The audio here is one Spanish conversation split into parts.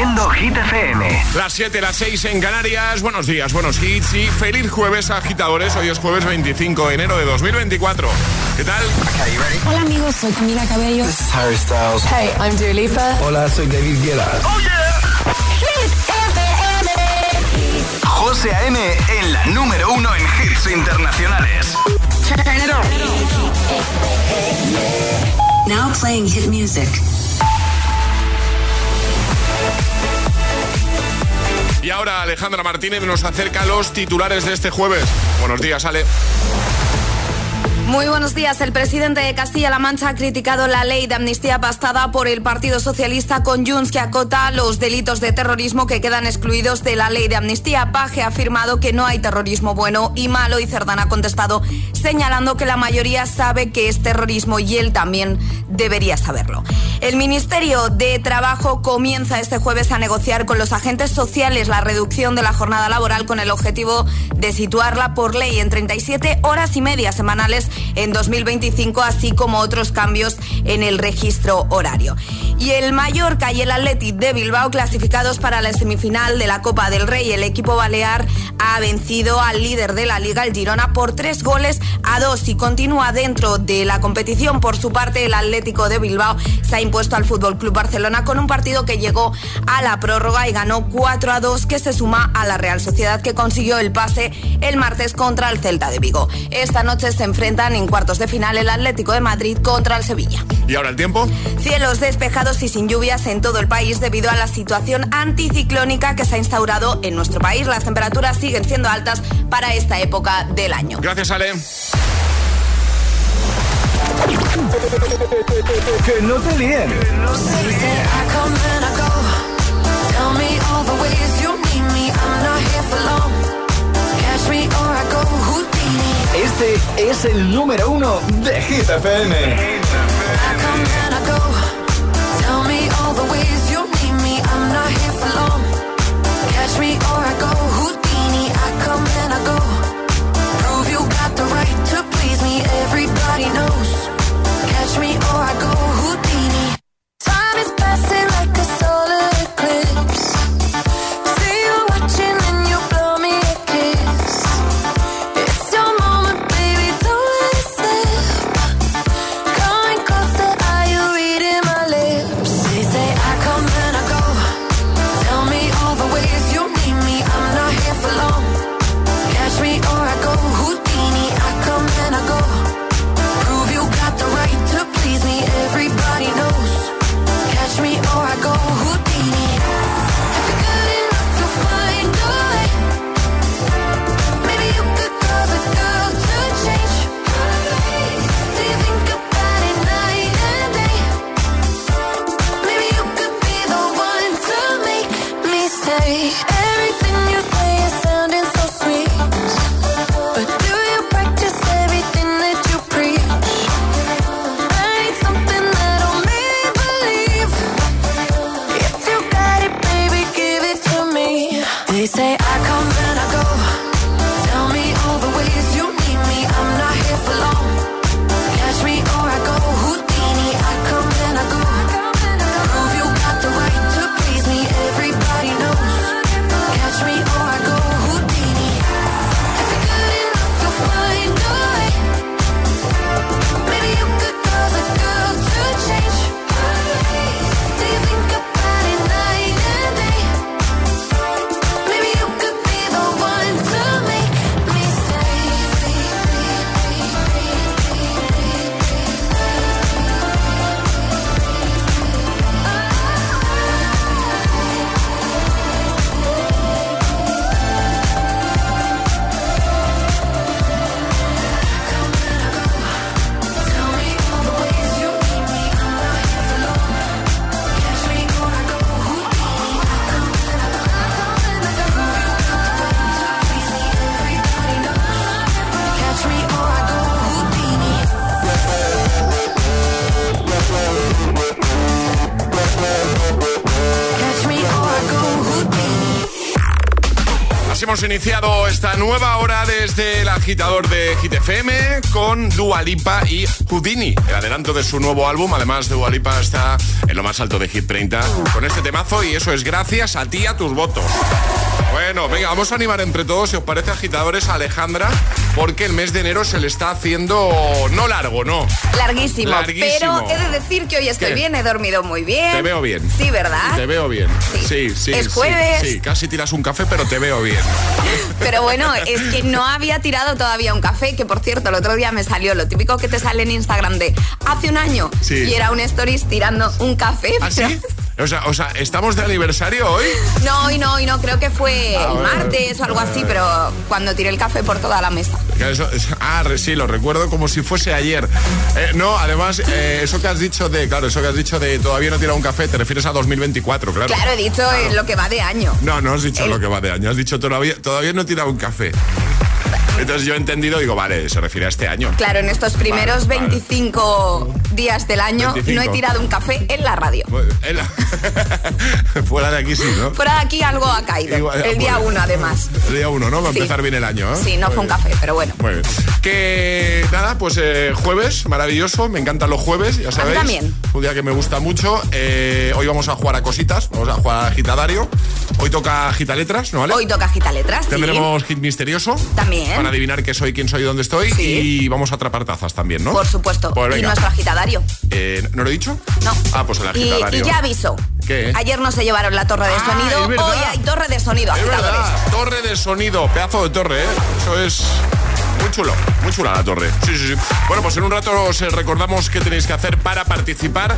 haciendo Hit FM. Las 7, las 6 en Canarias. Buenos días, buenos hits y feliz jueves, agitadores. Hoy es jueves 25 de enero de 2024. ¿Qué tal? Hola, amigos. Soy Camila Cabello. This is Harry Styles. Hey, I'm Dua Lipa. Hola, soy David Guetta. ¡Oh, yeah! Hit FM. José A.M. en la número uno en hits internacionales. Turn it on. Now playing hit music. Y ahora Alejandra Martínez nos acerca los titulares de este jueves. Buenos días, Ale. Muy buenos días. El presidente de Castilla-La Mancha ha criticado la ley de amnistía pastada por el Partido Socialista con Junts que acota los delitos de terrorismo que quedan excluidos de la ley de amnistía. Paje ha afirmado que no hay terrorismo bueno y malo y Cerdán ha contestado señalando que la mayoría sabe que es terrorismo y él también debería saberlo. El Ministerio de Trabajo comienza este jueves a negociar con los agentes sociales la reducción de la jornada laboral con el objetivo de situarla por ley en 37 horas y media semanales en 2025, así como otros cambios en el registro horario. Y el Mallorca y el Athletic de Bilbao clasificados para la semifinal de la Copa del Rey. El equipo balear ha vencido al líder de la Liga, el Girona, por tres goles a dos y continúa dentro de la competición. Por su parte, el Atlético de Bilbao se ha impuesto al Fútbol Club Barcelona con un partido que llegó a la prórroga y ganó 4 a 2, que se suma a la Real Sociedad que consiguió el pase el martes contra el Celta de Vigo. Esta noche se enfrentan en cuartos de final el Atlético de Madrid contra el Sevilla. ¿Y ahora el tiempo? Cielos despejados y sin lluvias en todo el país debido a la situación anticiclónica que se ha instaurado en nuestro país. Las temperaturas siguen siendo altas para esta época del año. Gracias, Ale. Que no te líen. Este es el número uno de Hit FM. Iniciado esta nueva hora desde el agitador de Hit FM con Dua Lipa y Houdini, el adelanto de su nuevo álbum. Además, Dua Lipa está en lo más alto de Hit 30 con este temazo y eso es gracias a ti, a tus votos. Bueno, venga, vamos a animar entre todos, si os parece, agitadores, a Alejandra, porque el mes de enero se le está haciendo no largo, no. Larguísimo, Larguísimo. Pero he de decir que hoy estoy ¿Qué? bien, he dormido muy bien. Te veo bien. Sí, ¿verdad? Te veo bien. Sí. Sí, sí. Es sí, jueves. Sí, casi tiras un café, pero te veo bien. Pero bueno, es que no había tirado todavía un café, que por cierto, el otro día me salió lo típico que te sale en Instagram de hace un año Sí. y era un stories tirando un café. ¿Ah, pero- sí? O sea, o sea, ¿estamos de aniversario hoy? No, hoy no, hoy no, creo que fue Ah, el martes o algo así, pero cuando tiré el café por toda la mesa. Eso- ah, sí, lo recuerdo como si fuese ayer. Eh, no, además, eh, eso que has dicho de, claro, eso que has dicho de todavía no tira un café, te refieres a 2024, claro. Claro, he dicho en lo que va de año. No, no has dicho El- lo que va de año, has dicho todavía, todavía no he tirado un café. Entonces yo he entendido, digo, vale, se refiere a este año. Claro, en estos primeros Vale, vale. 25 días del año 25. no he tirado un café en la radio. Fuera de aquí sí, ¿no? Fuera de aquí algo ha caído. Igual- el día uno, además. El día uno, ¿no? Va a Sí. empezar bien el año, ¿eh? Sí, no Muy fue un café, pero bueno. Muy bien. Que nada, pues eh, jueves, maravilloso, me encantan los jueves, ya sabéis. también. Un día que me gusta mucho. Eh, hoy vamos a jugar a cositas, vamos a jugar a agitadario. Hoy toca letras, ¿no vale? Hoy toca Gita Letras, sí. Tendremos hit misterioso. También. Para adivinar qué soy, quién soy dónde estoy. Sí. Y vamos a atrapar tazas también, ¿no? Por supuesto. Pues y nuestro agitadario. Eh, ¿No lo he dicho? No. Ah, pues el agitadario. y ya aviso. ¿Qué? Ayer no se llevaron la torre de Ah, sonido. Hoy hay torre de sonido, Es agitadores. verdad, torre de sonido, pedazo de torre, ¿eh? Eso es muy chulo, muy chula la torre. Sí, sí, sí. Bueno, pues en un rato os eh, recordamos qué tenéis que hacer para participar,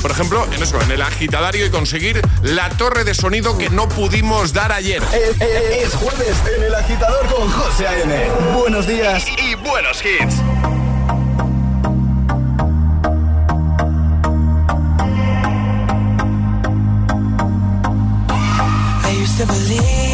por ejemplo, en eso, en el agitadario y conseguir la torre de sonido que no pudimos dar ayer. Es, es- es jueves en el agitador con José A.M. Buenos días y, y buenos hits. I used to believe we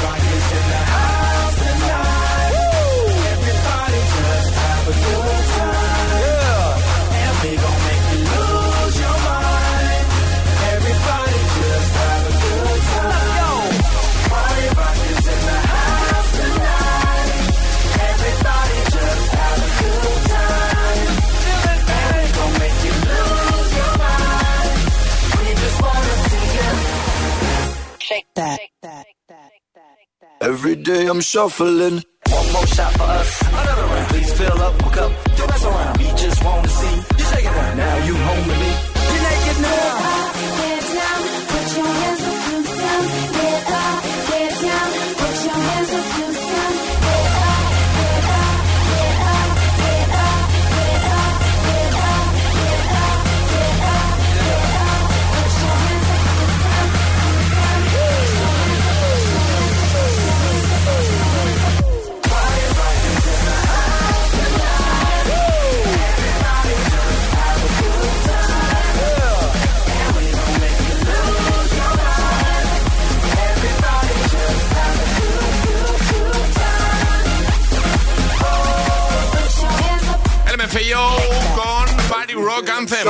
day I'm shuffling.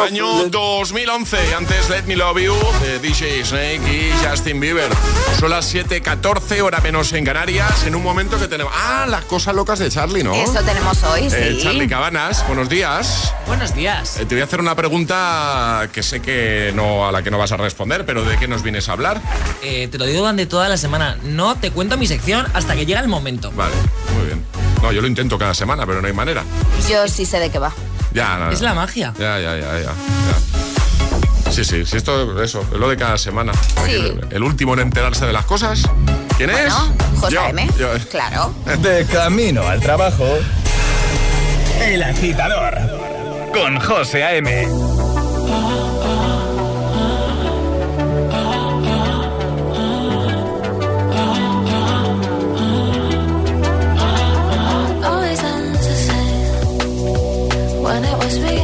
Año 2011. Y antes Let Me Love You de DJ Snake y Justin Bieber. Son las 7:14, hora menos en Canarias. En un momento que tenemos. Ah, las cosas locas de Charlie, ¿no? Eso tenemos hoy, sí. Eh, Charlie Cabanas, buenos días. Buenos días. Eh, te voy a hacer una pregunta que sé que no a la que no vas a responder, pero ¿de qué nos vienes a hablar? Eh, te lo digo durante toda la semana. No te cuento mi sección hasta que llega el momento. Vale, muy bien. No, yo lo intento cada semana, pero no hay manera. Yo sí sé de qué va. Ya, nada. Es la magia. Ya, ya, ya, ya. ya. Sí, sí, sí, esto, eso, es lo de cada semana. Sí. El, el último en enterarse de las cosas. ¿Quién es? ¿No? José Yo, M. yo. Claro. De camino al trabajo. El agitador. Con José A.M. when it was me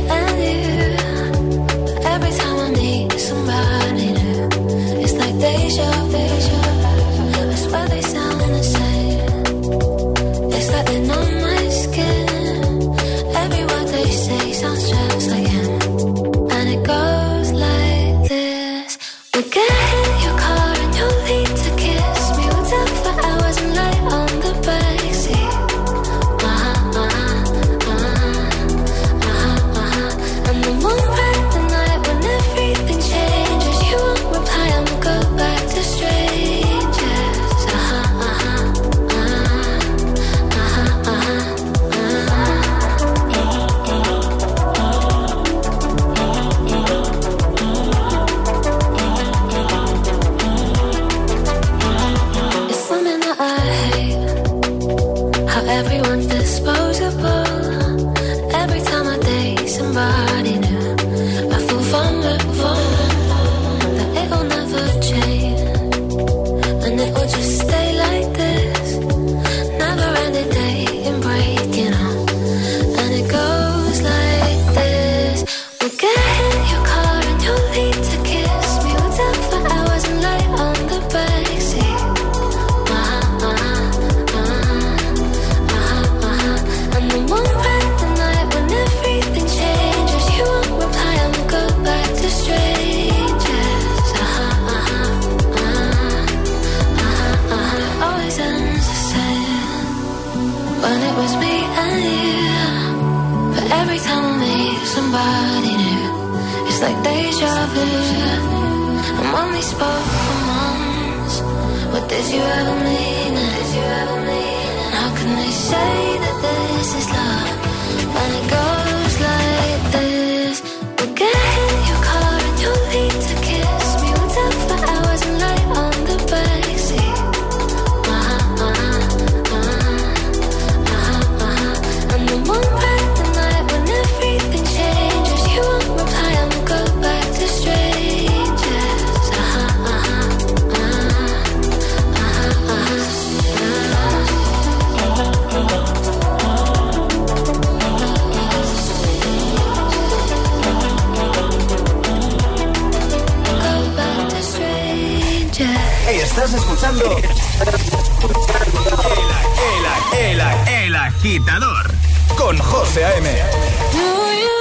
Escuchando. El, el, el, el agitador con José A.M.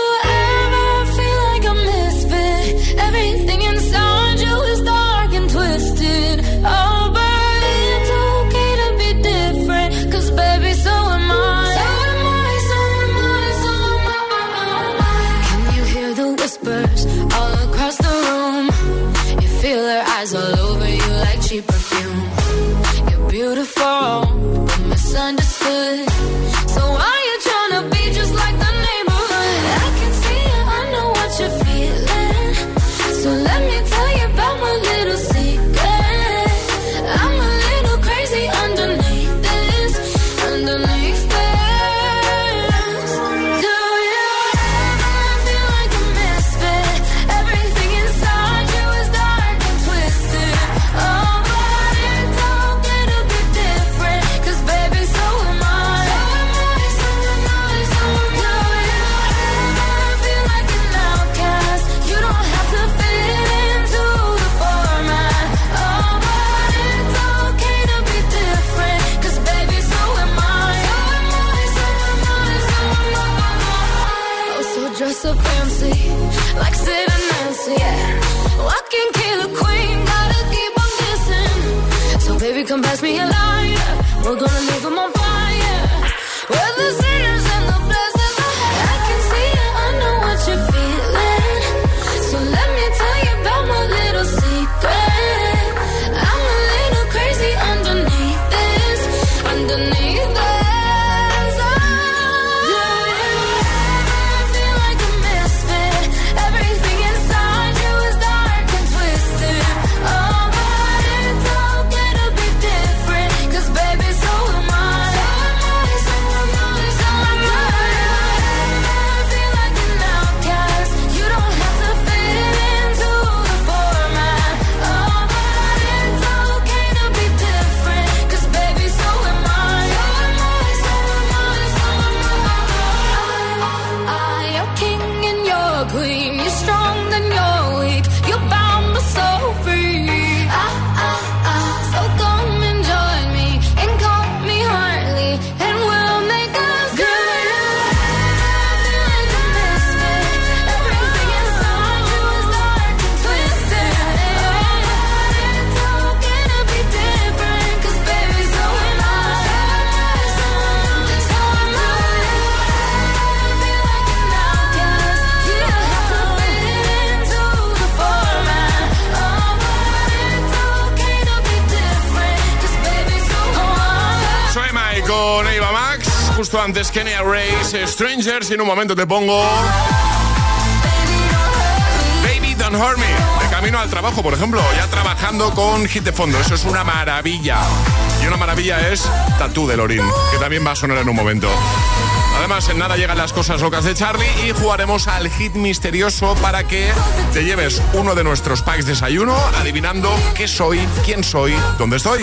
antes Kenya Race, Strangers, y en un momento te pongo. Baby Don't Hurt Me, de camino al trabajo, por ejemplo, ya trabajando con Hit de Fondo. Eso es una maravilla. Y una maravilla es Tatú de Lorin, que también va a sonar en un momento. Además, en nada llegan las cosas locas de Charlie y jugaremos al hit misterioso para que te lleves uno de nuestros packs de desayuno adivinando qué soy, quién soy, dónde estoy.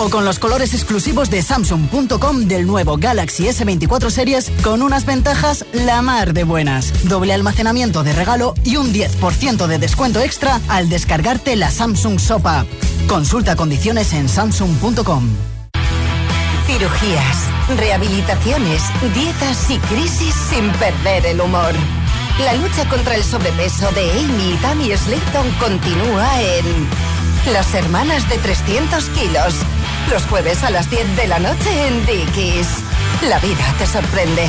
O con los colores exclusivos de Samsung.com del nuevo Galaxy S24 Series con unas ventajas la mar de buenas. Doble almacenamiento de regalo y un 10% de descuento extra al descargarte la Samsung Sopa. Consulta condiciones en Samsung.com. Cirugías, rehabilitaciones, dietas y crisis sin perder el humor. La lucha contra el sobrepeso de Amy y Tammy Slayton continúa en Las Hermanas de 300 kilos. Los jueves a las 10 de la noche en Dickies. La vida te sorprende.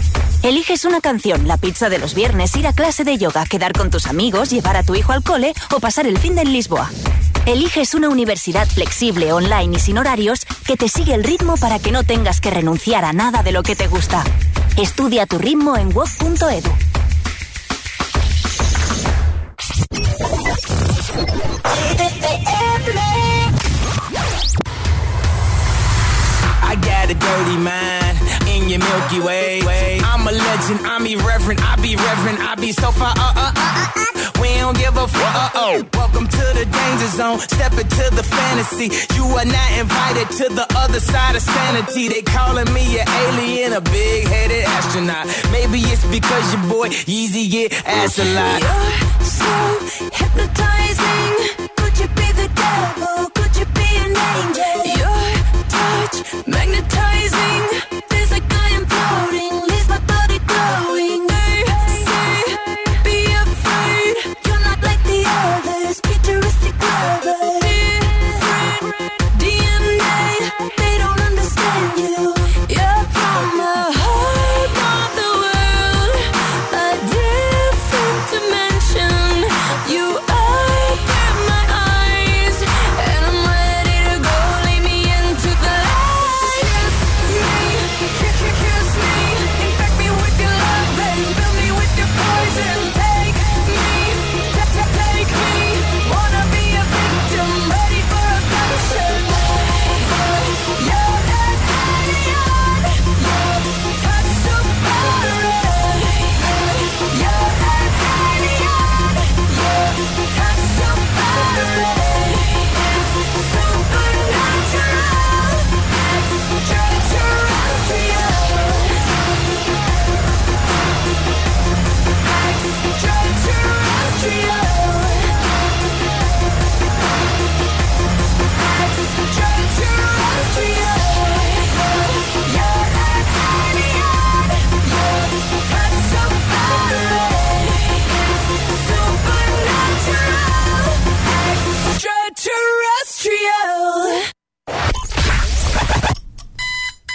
Eliges una canción, la pizza de los viernes, ir a clase de yoga, quedar con tus amigos, llevar a tu hijo al cole o pasar el fin de en Lisboa. Eliges una universidad flexible, online y sin horarios que te sigue el ritmo para que no tengas que renunciar a nada de lo que te gusta. Estudia tu ritmo en Way. I'm a legend, I'm irreverent, I be reverent, I be so far. Uh, uh, uh, uh, uh. We don't give a fuck. Uh, oh. Welcome to the danger zone. Step into the fantasy. You are not invited to the other side of sanity. They calling me an alien, a big headed astronaut. Maybe it's because your boy Yeezy get ass a lot. You're so hypnotizing. Could you be the devil? Could you be an angel? Your touch magnetizing.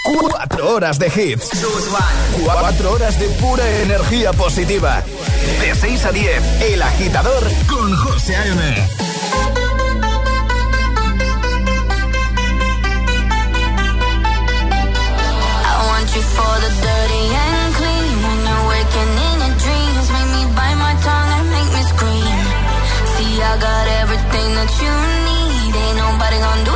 Cuatro horas de hits. Cuatro horas de pura energía positiva. De 6 a 10, El Agitador con José A.M. For the dirty and clean. When you're waking in your dreams, make me bite my tongue and make me scream. See, I got everything that you need. Ain't nobody gonna do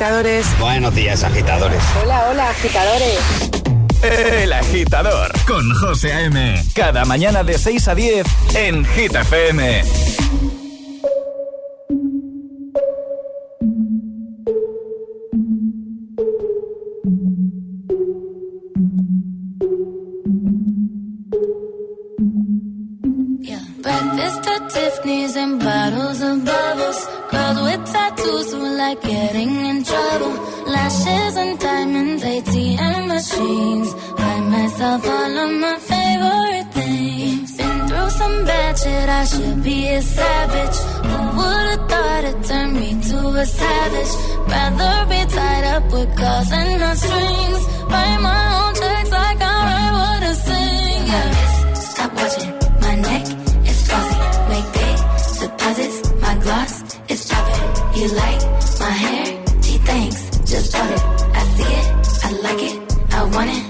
agitadores. Buenos días, agitadores. Hola, hola, agitadores. El agitador con José A.M. Cada mañana de 6 a 10 en Hit FM. Breakfast at Tiffany's and bottles of bubbles. Girls with tattoos who like getting in trouble. Lashes and diamonds, ATM machines. Buy myself all of my favorite things. Been through some bad shit, I should be a savage. Who would've thought it turned me to a savage? Rather be tied up with calls and no strings. Write my own checks like I write what I sing. Yeah. Stop watching my neck is glossy. Make big deposits. My gloss is popping. You like want it.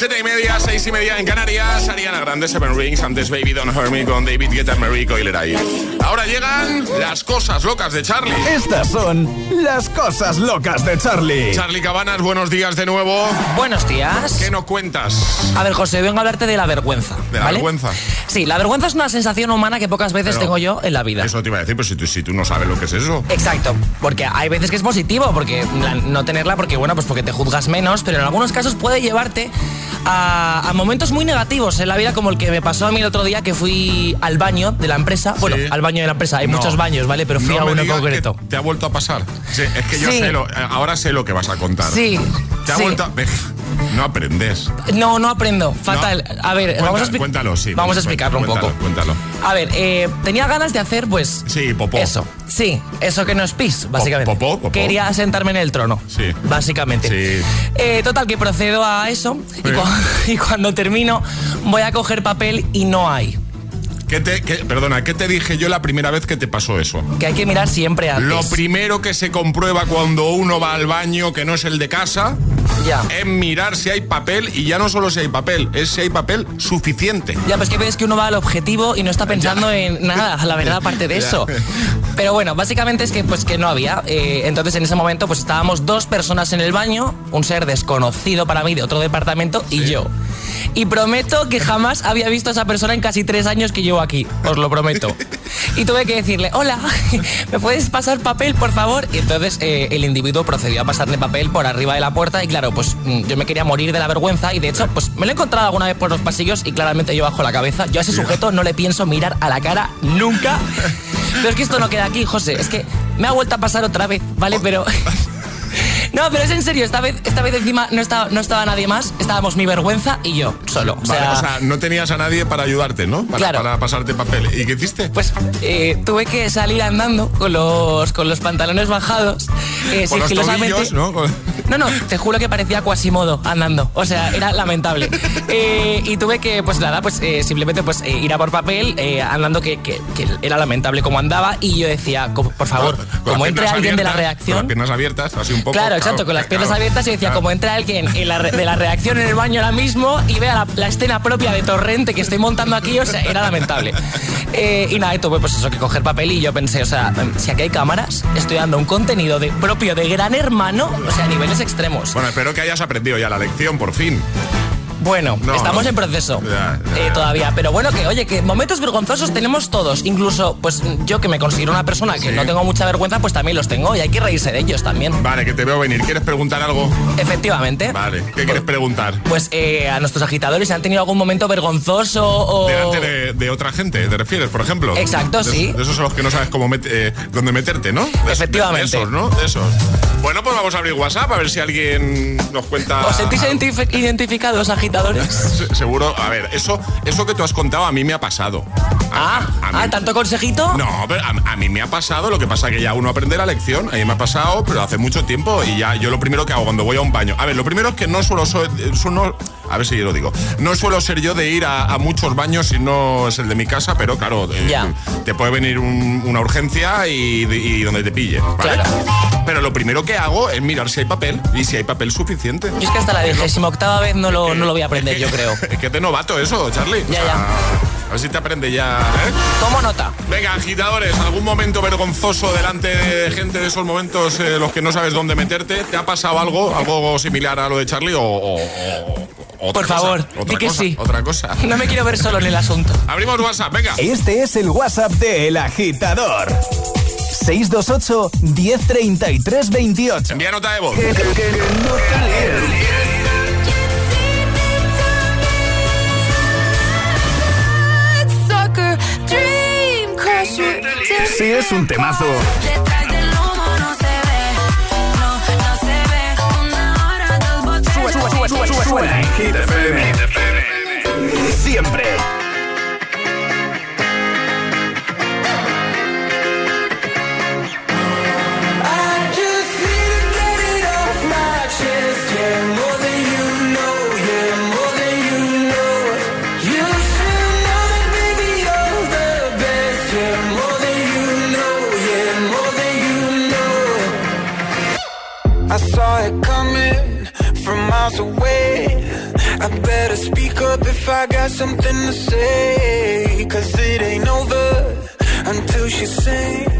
7 y media, 6 y media en Canarias. Ariana Grande, Seven Rings, antes Baby Don't Hurt Me con David Guetta, Mary Coileray. Ahora llegan las cosas locas de Charlie. Estas son las cosas locas de Charlie. Charlie Cabanas, buenos días de nuevo. Buenos días. ¿Qué nos cuentas? A ver, José, vengo a hablarte de la vergüenza. ¿De la vergüenza? Sí, la vergüenza es una sensación humana que pocas veces tengo yo en la vida. Eso te iba a decir, pero si tú, si tú no sabes lo que es eso. Exacto, porque hay veces que es positivo, porque no tenerla, porque bueno, pues porque te juzgas menos, pero en algunos casos puede llevarte a, a momentos muy negativos en la vida, como el que me pasó a mí el otro día que fui al baño de la empresa. Bueno, al baño de la empresa, hay No. muchos baños, ¿vale? Pero fui No a uno concreto. ¿Te ha vuelto a pasar? Sí, es que yo Sí. sé lo, ahora sé lo que vas a contar. Sí, ¿Te ha vuelto a... No aprendes. No, no aprendo, fatal. A ver, Cuenta- vamos a expli- Cuéntalo, sí. Vamos a explicarlo un poco. Cuéntalo. A ver, eh, tenía ganas de hacer, pues. Sí, popó. Eso, sí, eso que no es pis, básicamente. popó, popó. Quería sentarme en el trono. Sí. Básicamente. Sí. Eh, total, que procedo a eso. Y cuando termino, voy a coger papel y no hay. ¿Qué te, qué- perdona, ¿qué te dije yo la primera vez que te pasó eso? Que hay que mirar siempre antes. Lo primero que se comprueba cuando uno va al baño, que no es el de casa, Ya. es mirar si hay papel y ya no solo si hay papel, es si hay papel suficiente. Ya, pues que ves que uno va al objetivo y no está pensando en nada, la verdad, aparte de Ya. eso. Pero bueno, básicamente es que pues que no había. Eh, entonces en ese momento pues estábamos dos personas en el baño, un ser desconocido para mí de otro departamento y yo. Y prometo que jamás había visto a esa persona en casi tres años que llevo aquí, os lo prometo. Y tuve que decirle, hola, ¿me puedes pasar papel, por favor? Y entonces eh, el individuo procedió a pasarle papel por arriba de la puerta y claro, pues mm, yo me quería morir de la vergüenza y de hecho, pues me lo he encontrado alguna vez por los pasillos y claramente yo bajo la cabeza. Yo a ese sujeto no le pienso mirar a la cara nunca. Pero es que esto no queda aquí, José. Es que me ha vuelto a pasar otra vez, ¿vale? Pero No, pero es en serio, esta vez, esta vez encima no estaba, no estaba nadie más, estábamos mi vergüenza y yo, solo. O Vale, sea, o sea, no tenías a nadye para ayudarte, ¿no? Para, Claro. para pasarte papel. ¿Y qué hiciste? Pues eh, tuve que salir andando con los, con los pantalones bajados, eh, Con los sigilosamente. tobillos, ¿no? No, no, te juro que parecía Quasimodo andando. O sea, era lamentable. Eh, y tuve que, pues nada, pues eh, simplemente pues ir a por papel andando que, que- que era lamentable como andaba. Y yo decía, por favor, como entre alguien de la abiertas, Con las reacción. piernas abiertas, así un poco. Claro, exacto, con las piernas abiertas y decía, como entra alguien en la re- de la reacción en el baño ahora mismo y vea la, la escena propia de Torrente que estoy montando aquí, o sea, era lamentable. Eh, y nada, y tuve pues eso, que coger papel y yo pensé, o sea, si aquí hay cámaras, estoy dando un contenido de, propio de gran hermano, o sea, a niveles extremos. Bueno, espero que hayas aprendido ya la lección, por fin. Bueno, No, estamos en proceso Ya, ya, eh, todavía, pero bueno, que oye, que momentos vergonzosos tenemos todos, incluso pues yo que me considero una persona que Sí. no tengo mucha vergüenza, pues también los tengo y hay que reírse de ellos también. Vale, que te veo venir. ¿Quieres preguntar algo? Efectivamente. Vale, ¿qué quieres preguntar? Pues eh, a nuestros agitadores han tenido algún momento vergonzoso o... Delante de, de otra gente, ¿te refieres, por ejemplo? Exacto, De- sí. De esos son los que no sabes cómo met- eh, dónde meterte, ¿no? De- Efectivamente. De esos, ¿no? De esos. Bueno, pues vamos a abrir WhatsApp a ver si alguien nos cuenta. ¿Os sentís identif- identificados, agitadores? Se- Seguro, a ver, eso, eso que tú has contado a mí me ha pasado. Ah, ah, ¿tanto consejito? No, pero a, a mí me ha pasado, lo que pasa que ya uno aprende la lección, a mí me ha pasado, pero hace mucho tiempo y ya yo lo primero que hago cuando voy a un baño, a ver, lo primero es que no suelo ser, no, a ver si yo lo digo, no suelo ser yo de ir a, a muchos baños si no es el de mi casa, pero claro, eh, te puede venir un- una urgencia y, y donde te pille, ¿vale? Claro. Pero lo primero que hago es mirar si hay papel y si hay papel suficiente. Yo es que hasta la vigésima octava vez no lo, no lo voy a aprender, yo creo. Es que de novato eso, Charlie. Ya, O sea, ya. A ver si te aprende ya, ¿eh? Tomo nota. Venga, agitadores, ¿algún momento vergonzoso delante de gente de esos momentos eh, los que no sabes dónde meterte? ¿Te ha pasado algo, algo similar a lo de Charlie o, o- o- otra Por cosa? favor, otra di que cosa, sí. Otra cosa. No me quiero ver solo en el asunto. Abrimos WhatsApp, venga. Este es el WhatsApp de El Agitador. 628 1033 28. Envía nota de voz. Que, que- que no Sue- sue- sue- sue- Suena en Hit FM. Siempre. Up if I got something to say. Cause it ain't over until she sings.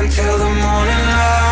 until the morning light.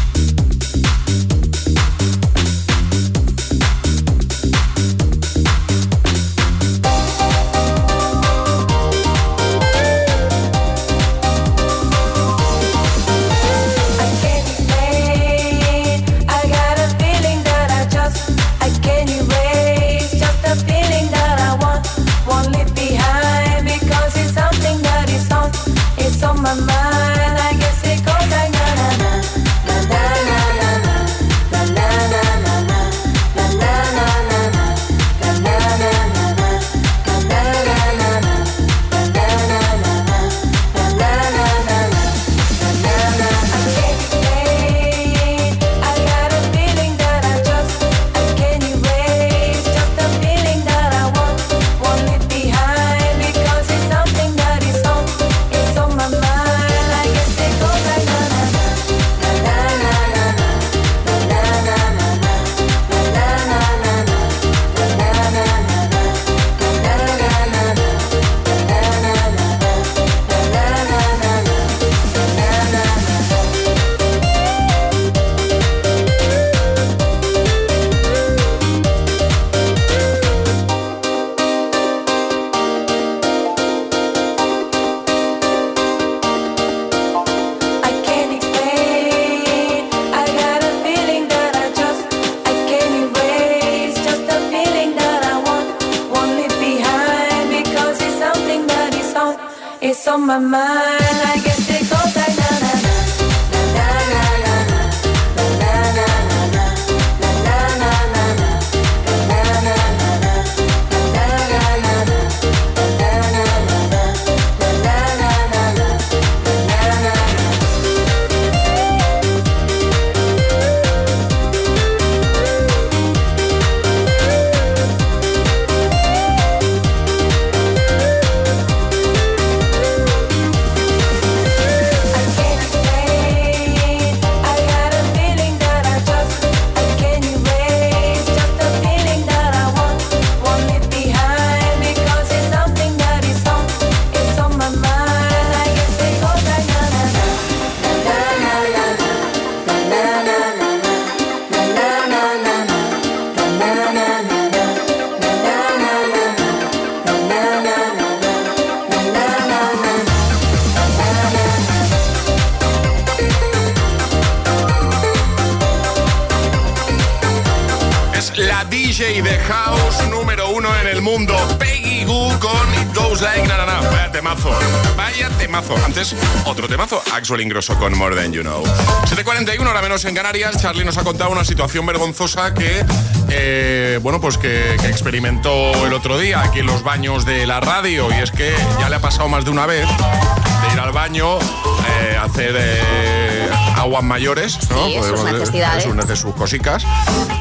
Axel Ingrosso con More Than You Know. 7.41, ahora menos en Canarias. Charlie nos ha contado una situación vergonzosa que, eh, bueno, pues que, que experimentó el otro día aquí en los baños de la radio. Y es que ya le ha pasado más de una vez de ir al baño, eh, hacer eh, aguas mayores, ¿no? Sí, sus Podemos decir, necesidades. sus nece- sus cosicas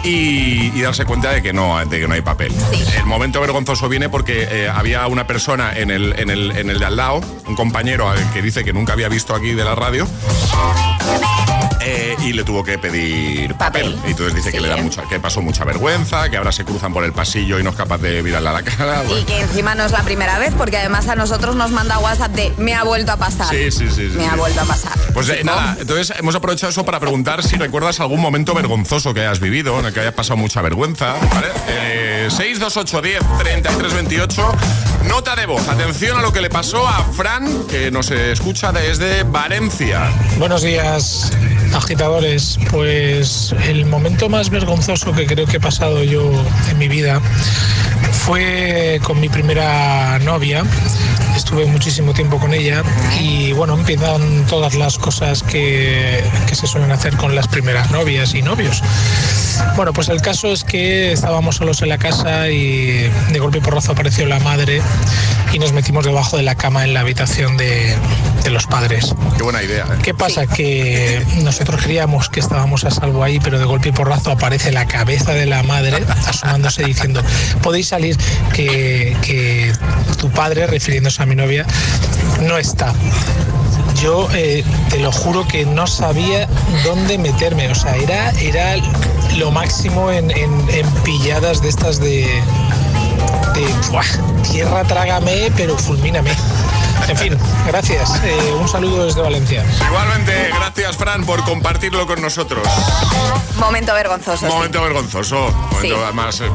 y, y darse cuenta de que no, de que no hay papel. El momento vergonzoso viene porque eh, había una persona en el, en, el, en el de al lado, un compañero que dice que nunca había visto aquí de la radio. Eh, y le tuvo que pedir papel. Y entonces dice que le da mucha, que pasó mucha vergüenza, que ahora se cruzan por el pasillo y no es capaz de mirarle a la cara. Y que encima no es la primera vez, porque además a nosotros nos manda WhatsApp de me ha vuelto a pasar. Sí, sí, sí, sí, Me ha sí. vuelto a pasar. Pues eh, nada, entonces hemos aprovechado eso para preguntar si recuerdas algún momento vergonzoso que hayas vivido, en el que hayas pasado mucha vergüenza. ¿vale? Eh, 628 10 33 28. Nota de voz. Atención a lo que le pasó a Fran, que nos escucha desde Valencia. Buenos días, agitadores. Pues el momento más vergonzoso que creo que he pasado yo en mi vida fue con mi primera novia. Estuve muchísimo tiempo con ella y bueno, empiezan todas las cosas que, se suelen hacer con las primeras novias y novios. Bueno, pues el caso es que estábamos solos en la casa y de golpe y porrazo apareció la madre y nos metimos debajo de la cama en la habitación de, de los padres. Qué buena idea. ¿eh? ¿Qué pasa? Que nosotros creíamos que estábamos a salvo ahí, pero de golpe y porrazo aparece la cabeza de la madre asomándose diciendo, podéis salir que, que tu padre, refiriéndose a mi novia, no está. Yo eh, te lo juro que no sabía dónde meterme, o sea, era, era lo máximo en, en- en pilladas de estas de, de ¡buah! tierra trágame, pero fulmíname. En fin, gracias. Eh, un saludo desde Valencia. Igualmente, gracias Fran por compartirlo con nosotros. Momento vergonzoso. sí. Momento vergonzoso. Momento, Sí. además, eh,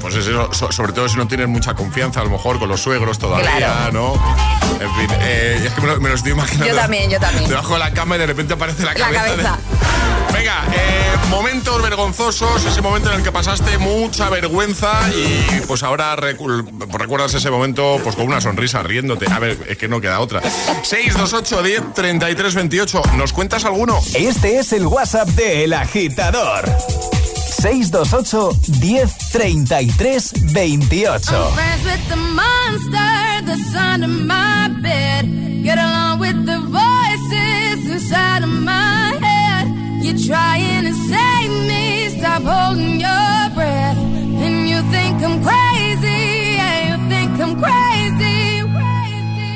pues es eso, so- sobre todo si no tienes mucha confianza, a lo mejor con los suegros todavía, Claro. ¿no? En fin, eh, es que me lo, me lo estoy imaginando. Yo también, yo también. Debajo de la cama y de repente aparece la La cabeza. de-. Venga, eh, momentos vergonzosos, ese momento en el que pasaste mucha vergüenza y pues ahora recu- recuerdas ese momento pues con una sonrisa riéndote. A ver, es que no queda otra. 628 10 33 28. ¿Nos cuentas alguno? Este es el WhatsApp de El Agitador. 628 10 33 28. friends with the monster my bed. Get along with the voices inside my head. Trying to save me, stop holding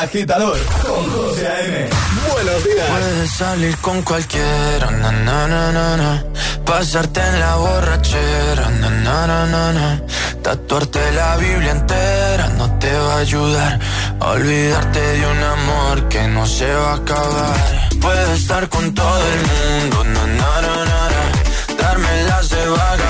agitador con José A.M. Buenos días. Puedes salir con cualquiera, na, na, na. Pasarte en la borrachera, na. Tatuarte la Biblia entera no te va a ayudar. Olvidarte de un amor que no se va a acabar. Puedes estar con todo el mundo. Darme las de vagabundo,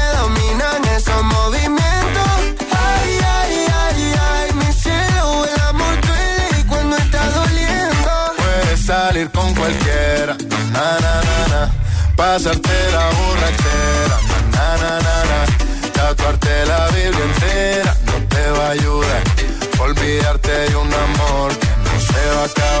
Pasarte la borrachera, na, na, na, na. Tatuarte la Biblia entera no te va a ayudar. Olvidarte de un amor que no se va a acabar.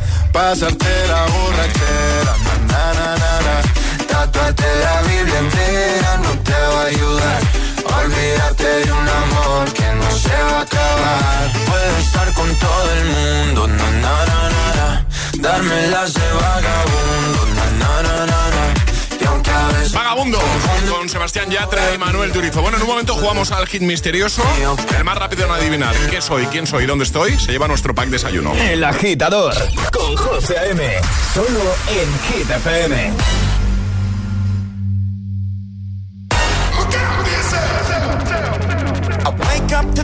Pasarte la borrachera, na, na, na, na. Tatuarte la Biblia entera no te va a ayudar. Olvídate de un amor que no se va a acabar. Puedes estar con todo el mundo, na na na na, na. Darme las de vagabundo, na na na na na. Vagabundo con Sebastián Yatra y Manuel Turizo. Bueno, en un momento jugamos al hit misterioso. El más rápido en adivinar qué soy, quién soy y dónde estoy se lleva nuestro pack desayuno. El agitador con José A.M. Solo en Hit FM.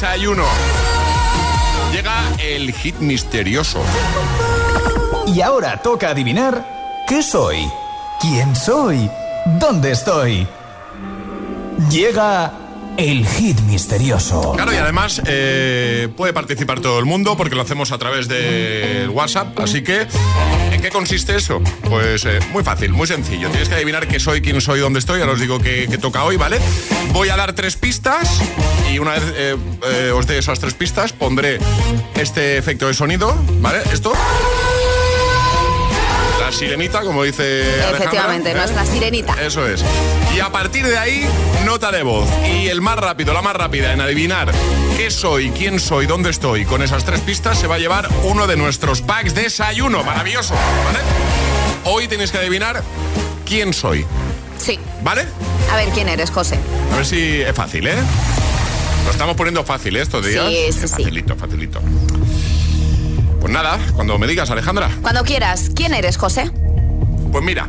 Desayuno. Llega el hit misterioso. Y ahora toca adivinar qué soy, quién soy, dónde estoy. Llega el hit misterioso. Claro, y además eh, puede participar todo el mundo porque lo hacemos a través del WhatsApp. Así que, ¿en qué consiste eso? Pues eh, muy fácil, muy sencillo. Tienes que adivinar qué soy, quién soy, dónde estoy. Ahora os digo que, toca hoy, ¿vale? Voy a dar tres pistas y una vez eh, eh, os dé esas tres pistas, pondré este efecto de sonido, ¿vale? Esto. Sirenita, como dice Efectivamente, nuestra sirenita. Eso es. Y a partir de ahí, nota de voz. Y el más rápido, la más rápida en adivinar qué soy, quién soy, dónde estoy, con esas tres pistas se va a llevar uno de nuestros packs de desayuno. Maravilloso, ¿vale? Hoy tenéis que adivinar quién soy, Sí. ¿vale? A ver, ¿quién eres, José? A ver si es fácil, ¿eh? Lo estamos poniendo fácil ¿eh? estos días. Sí, sí, sí. Facilito, facilito. Pues nada, cuando me digas, Alejandra. Cuando quieras, ¿quién eres, José? Pues mira.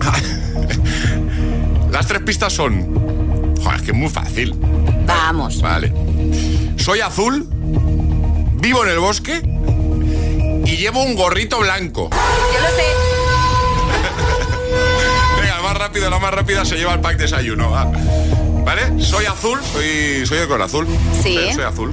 Las tres pistas son. Joder, es que es muy fácil. Vamos. Vale. Soy azul, vivo en el bosque y llevo un gorrito blanco. Yo lo sé. Venga, más rápido, la más rápida se lleva el pack desayuno. va. ¿Vale? Soy azul, soy, soy de color azul. Sí. Soy azul.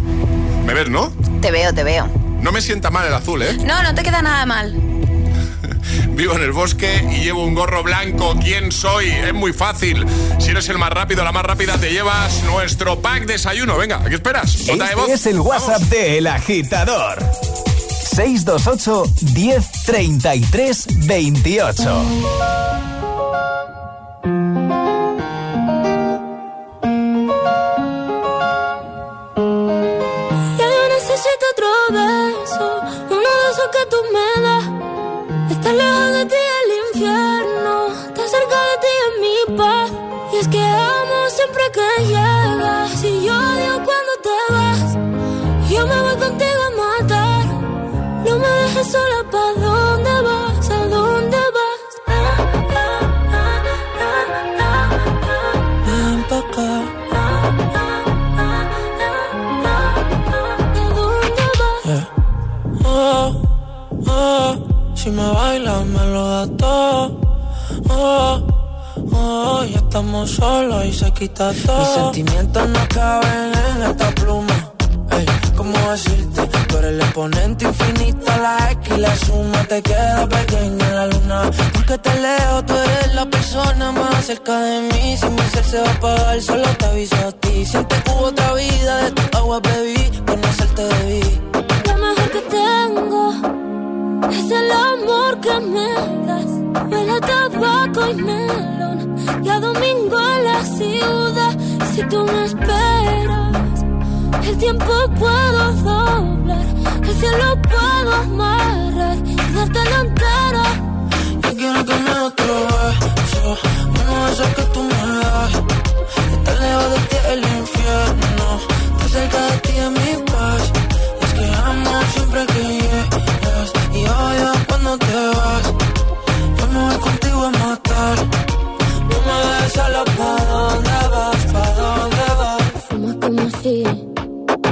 ¿Me ves, no? Te veo, te veo. No me sienta mal el azul, ¿eh? No, no te queda nada mal. Vivo en el bosque y llevo un gorro blanco. ¿Quién soy? Es muy fácil. Si eres el más rápido, la más rápida, te llevas nuestro pack desayuno. Venga, ¿a qué esperas? Nota de voz. Este es el WhatsApp de El Agitador. 628 10 33 28. Estamos solos y se quita todo. Mis sentimientos no caben en esta pluma. Ey, ¿cómo decirte? Tú eres el exponente infinito, la X y la suma te queda pequeña en la luna. Porque te leo, tú eres la persona más cerca de mí. Si mi ser se va a apagar, solo te aviso a ti. Siente que hubo otra vida, de tu agua bebí, conocerte debí. Lo mejor que tengo es el amor que me das. Huele tabaco y melón. Y a domingo en la ciudad. Si tú me esperas, el tiempo puedo doblar. El cielo puedo amarrar y darte la entera. Yo quiero que me otro beso, uno de esos que tú me das. Estar lejos de ti el infierno, estar cerca de ti es mi paz. Es que amo siempre que llegas y odio cuando te vas. Yo contigo a matar,